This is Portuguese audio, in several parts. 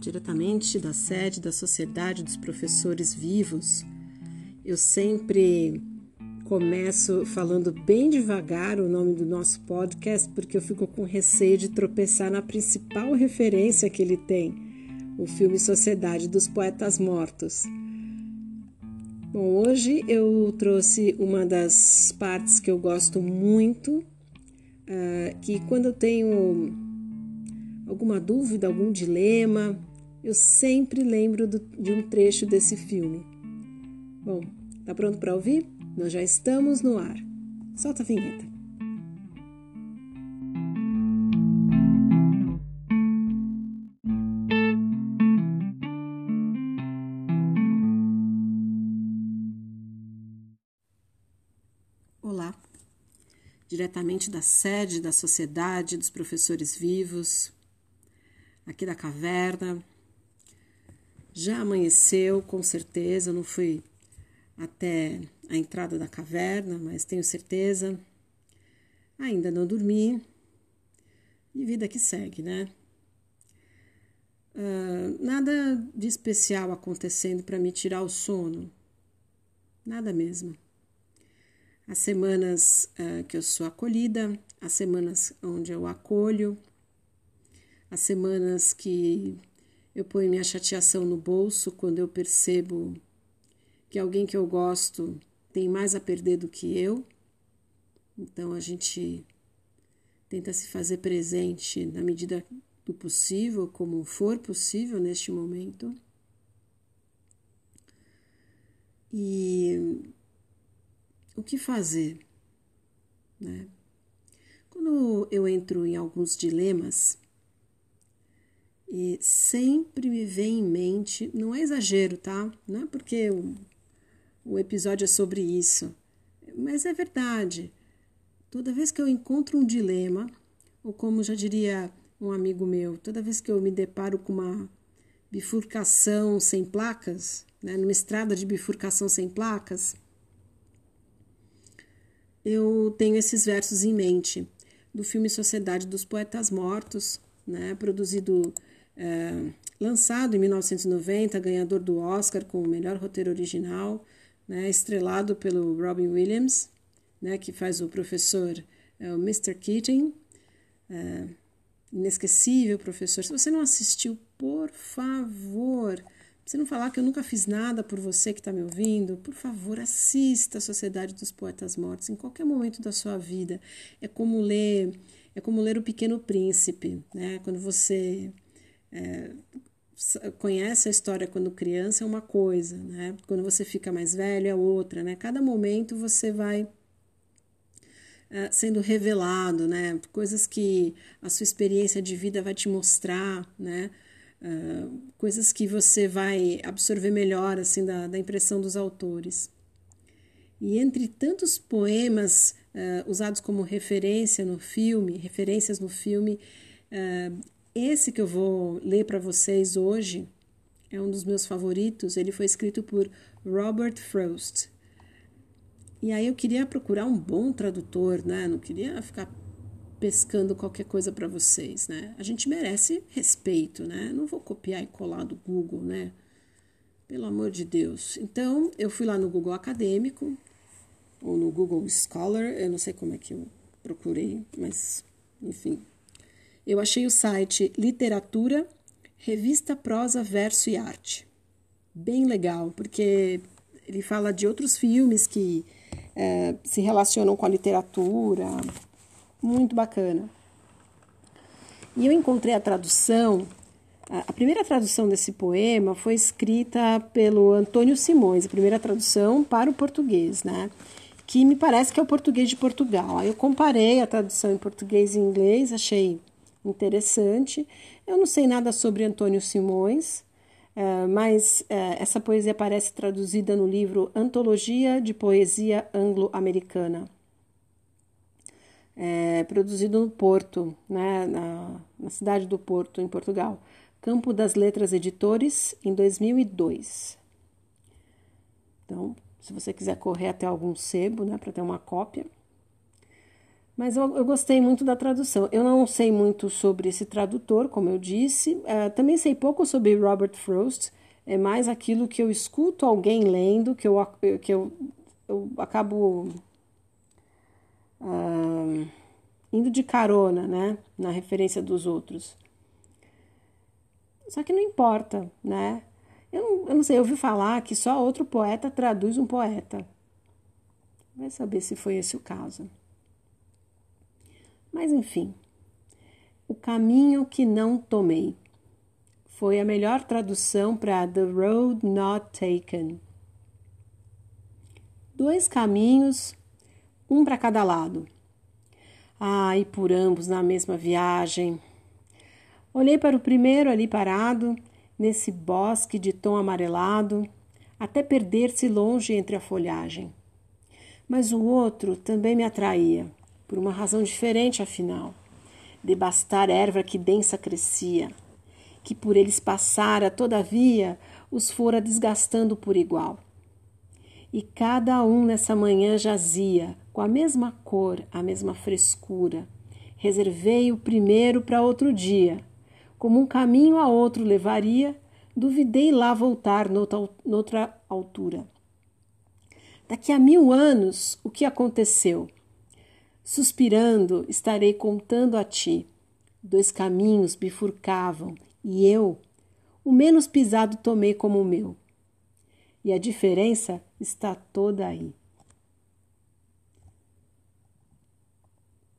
diretamente da sede da Sociedade dos Professores Vivos. Eu sempre começo falando bem devagar o nome do nosso podcast porque eu fico com receio de tropeçar na principal referência que ele tem, o filme Sociedade dos Poetas Mortos. Bom, hoje eu trouxe uma das partes que eu gosto muito, uh, que quando eu tenho alguma dúvida, algum dilema, eu sempre lembro do, de um trecho desse filme. Bom, tá pronto para ouvir? Nós já estamos no ar. Solta a vinheta. Olá, diretamente da sede da Sociedade dos Professores Vivos, aqui da caverna. Já amanheceu, com certeza, não fui até a entrada da caverna, mas tenho certeza. Ainda não dormi. E vida que segue, né? Uh, nada de especial acontecendo para me tirar o sono. Nada mesmo. As semanas uh, que eu sou acolhida, as semanas onde eu acolho, as semanas que eu ponho minha chateação no bolso quando eu percebo que alguém que eu gosto tem mais a perder do que eu. Então a gente tenta se fazer presente na medida do possível, como for possível neste momento. E o que fazer? Né? Quando eu entro em alguns dilemas, e sempre me vem em mente, não é exagero, tá? Não é porque o, o episódio é sobre isso, mas é verdade. Toda vez que eu encontro um dilema, ou como já diria um amigo meu, toda vez que eu me deparo com uma bifurcação sem placas, né, numa estrada de bifurcação sem placas, eu tenho esses versos em mente do filme Sociedade dos Poetas Mortos, né, produzido é, lançado em 1990, ganhador do Oscar com o melhor roteiro original, né, estrelado pelo Robin Williams, né, que faz o professor é, o Mr. Keating. É, inesquecível professor. Se você não assistiu, por favor, você não falar que eu nunca fiz nada por você que está me ouvindo, por favor, assista a Sociedade dos Poetas Mortos em qualquer momento da sua vida. É como ler, é como ler O Pequeno Príncipe, né? Quando você é, conhece a história quando criança é uma coisa, né? Quando você fica mais velho é outra, né? Cada momento você vai é, sendo revelado, né? Coisas que a sua experiência de vida vai te mostrar, né? Uh, coisas que você vai absorver melhor assim da, da impressão dos autores. E entre tantos poemas uh, usados como referência no filme, referências no filme, uh, esse que eu vou ler para vocês hoje é um dos meus favoritos. Ele foi escrito por Robert Frost. E aí eu queria procurar um bom tradutor, né? Não queria ficar pescando qualquer coisa para vocês, né? A gente merece respeito, né? Não vou copiar e colar do Google, né? Pelo amor de Deus. Então, eu fui lá no Google Acadêmico ou no Google Scholar, eu não sei como é que eu procurei, mas enfim, eu achei o site Literatura, Revista Prosa, Verso e Arte. Bem legal, porque ele fala de outros filmes que é, se relacionam com a literatura. Muito bacana. E eu encontrei a tradução. A primeira tradução desse poema foi escrita pelo Antônio Simões, a primeira tradução para o português, né? Que me parece que é o português de Portugal. Aí eu comparei a tradução em português e inglês, achei interessante. Eu não sei nada sobre Antônio Simões, uh, mas uh, essa poesia aparece traduzida no livro Antologia de Poesia Anglo-Americana, é, produzido no Porto, né, na, na cidade do Porto, em Portugal. Campo das Letras Editores, em 2002. Então, se você quiser correr até algum sebo, né, para ter uma cópia. Mas eu, eu, gostei muito da tradução. Eu não sei muito sobre esse tradutor, como eu disse. Uh, também sei pouco sobre Robert Frost. É mais aquilo que eu escuto alguém lendo, que eu, que eu, eu acabo uh, indo de carona, né? Na referência dos outros. Só que não importa, né? Eu não, eu não sei, eu ouvi falar que só outro poeta traduz um poeta. Vai saber se foi esse o caso. Mas enfim, o caminho que não tomei foi a melhor tradução para The Road Not Taken. Dois caminhos, um para cada lado. Ah, e por ambos na mesma viagem. Olhei para o primeiro ali parado, nesse bosque de tom amarelado, até perder-se longe entre a folhagem. Mas o outro também me atraía por uma razão diferente, afinal, de bastar erva que densa crescia, que por eles passara, todavia, os fora desgastando por igual. E cada um nessa manhã jazia, com a mesma cor, a mesma frescura. Reservei o primeiro para outro dia. Como um caminho a outro levaria, duvidei lá voltar noutra, noutra altura. Daqui a mil anos, o que aconteceu? Suspirando, estarei contando a ti. Dois caminhos bifurcavam, e eu, o menos pisado, tomei como meu. E a diferença está toda aí.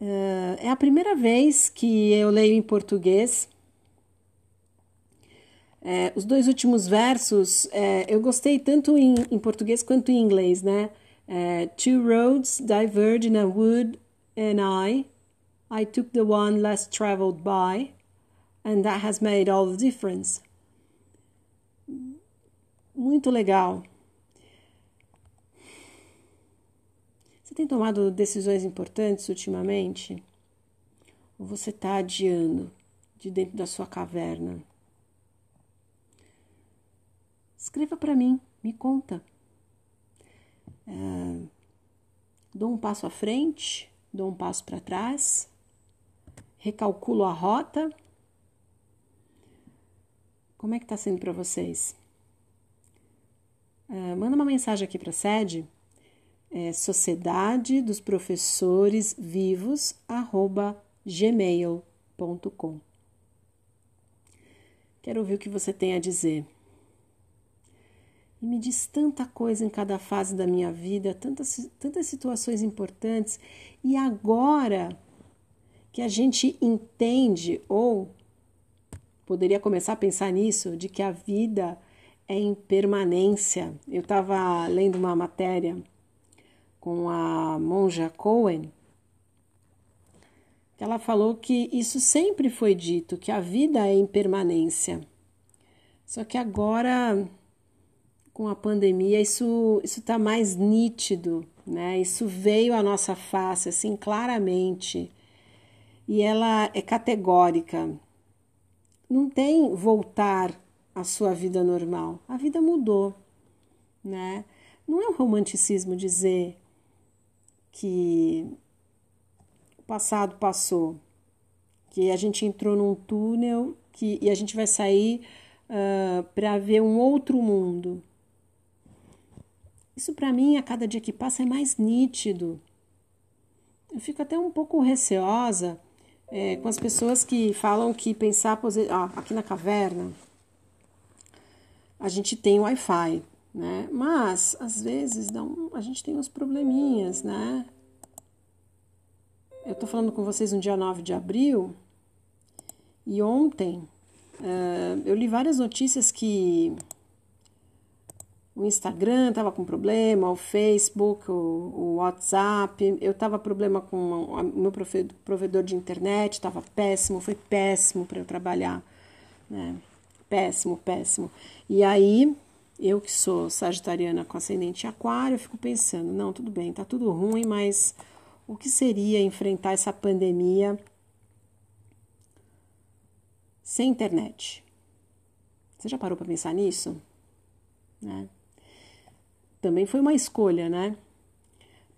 Uh, é a primeira vez que eu leio em português. É, os dois últimos versos é, eu gostei tanto em, em, português quanto em inglês, né? É, Two roads diverge in a wood and I, I took the one less traveled by, and that has made all the difference. Muito legal. Você tem tomado decisões importantes ultimamente? Ou você está adiando de dentro da sua caverna? Escreva para mim, me conta. É, dou um passo à frente dou um passo para trás, recalculo a rota. Como é que está sendo para vocês? Uh, manda uma mensagem aqui para a sede, é, sociedade dos professores vivos, arroba gmail.com. Quero ouvir o que você tem a dizer e me diz tanta coisa em cada fase da minha vida, tantas, tantas situações importantes. E agora que a gente entende, ou poderia começar a pensar nisso, de que a vida é impermanência. Eu estava lendo uma matéria com a monja Cohen, que ela falou que isso sempre foi dito, que a vida é impermanência. Só que agora com a pandemia isso está mais nítido, né? Isso veio à nossa face assim claramente e ela é categórica. Não tem voltar à sua vida normal. A vida mudou, né? Não é um romanticismo dizer que o passado passou, que a gente entrou num túnel que, e a gente vai sair uh, para ver um outro mundo. Isso para mim, a cada dia que passa, é mais nítido. Eu fico até um pouco receosa é, com as pessoas que falam que pensar ah, aqui na caverna a gente tem Wi-Fi, né? Mas às vezes não, a gente tem uns probleminhas, né? Eu tô falando com vocês no dia 9 de abril e ontem uh, eu li várias notícias que o Instagram estava com problema, o Facebook, o, o WhatsApp. Eu estava problema com o meu provedor de internet, estava péssimo, foi péssimo para eu trabalhar. Né? Péssimo, péssimo. E aí, eu que sou sagitariana com ascendente aquário, fico pensando, não, tudo bem, tá tudo ruim, mas o que seria enfrentar essa pandemia sem internet? Você já parou para pensar nisso? Né? Também foi uma escolha, né?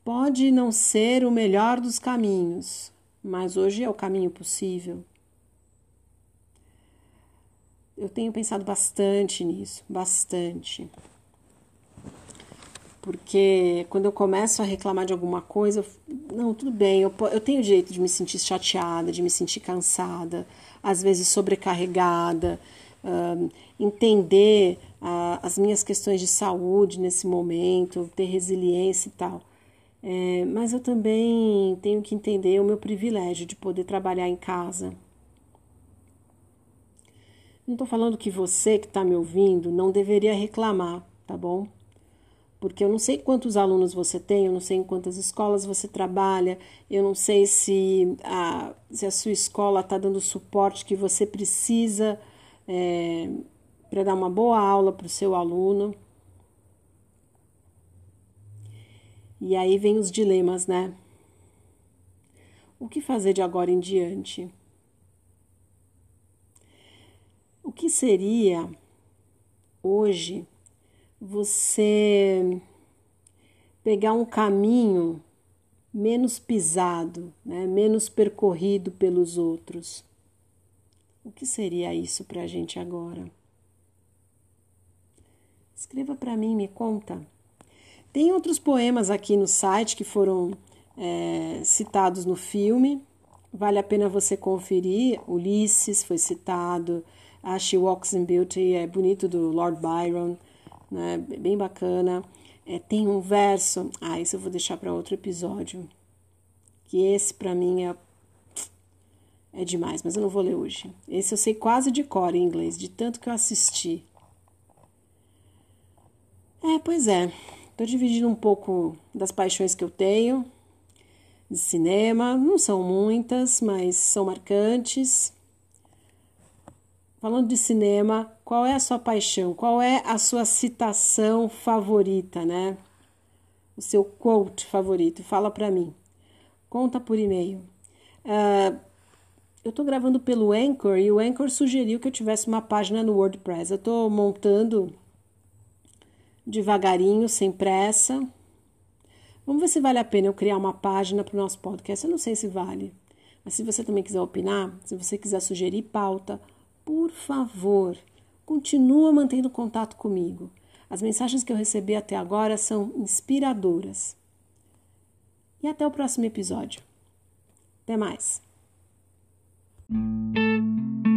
Pode não ser o melhor dos caminhos, mas hoje é o caminho possível. Eu tenho pensado bastante nisso, bastante. Porque quando eu começo a reclamar de alguma coisa, eu, não, tudo bem, eu, eu tenho direito de me sentir chateada, de me sentir cansada, às vezes sobrecarregada, uh, entender uh, as minhas questões de saúde nesse momento, ter resiliência e tal. É, mas eu também tenho que entender o meu privilégio de poder trabalhar em casa, não estou falando que você que está me ouvindo não deveria reclamar, tá bom? Porque eu não sei quantos alunos você tem, eu não sei em quantas escolas você trabalha, eu não sei se a, se a sua escola está dando o suporte que você precisa é, para dar uma boa aula para o seu aluno. E aí vem os dilemas, né? O que fazer de agora em diante? O que seria hoje você pegar um caminho menos pisado, né, menos percorrido pelos outros? O que seria isso para a gente agora? Escreva para mim, me conta. Tem outros poemas aqui no site que foram é, citados no filme. Vale a pena você conferir. Ulisses foi citado, a She Walks in Beauty é bonito do Lord Byron, né? Bem bacana. É, tem um verso, ah, isso eu vou deixar para outro episódio. Que esse para mim é é demais, mas eu não vou ler hoje. Esse eu sei quase de cor em inglês, de tanto que eu assisti. É, pois é. Tô dividindo um pouco das paixões que eu tenho de cinema. Não são muitas, mas são marcantes. Falando de cinema, qual é a sua paixão? Qual é a sua citação favorita, né? O seu quote favorito? Fala para mim. Conta por e-mail. Uh, eu estou gravando pelo Anchor e o Anchor sugeriu que eu tivesse uma página no WordPress. Eu estou montando devagarinho, sem pressa. Vamos ver se vale a pena eu criar uma página para o nosso podcast. Eu não sei se vale. Mas se você também quiser opinar, se você quiser sugerir pauta por favor, continua mantendo contato comigo. As mensagens que eu recebi até agora são inspiradoras. E até o próximo episódio. Até mais. Thank you.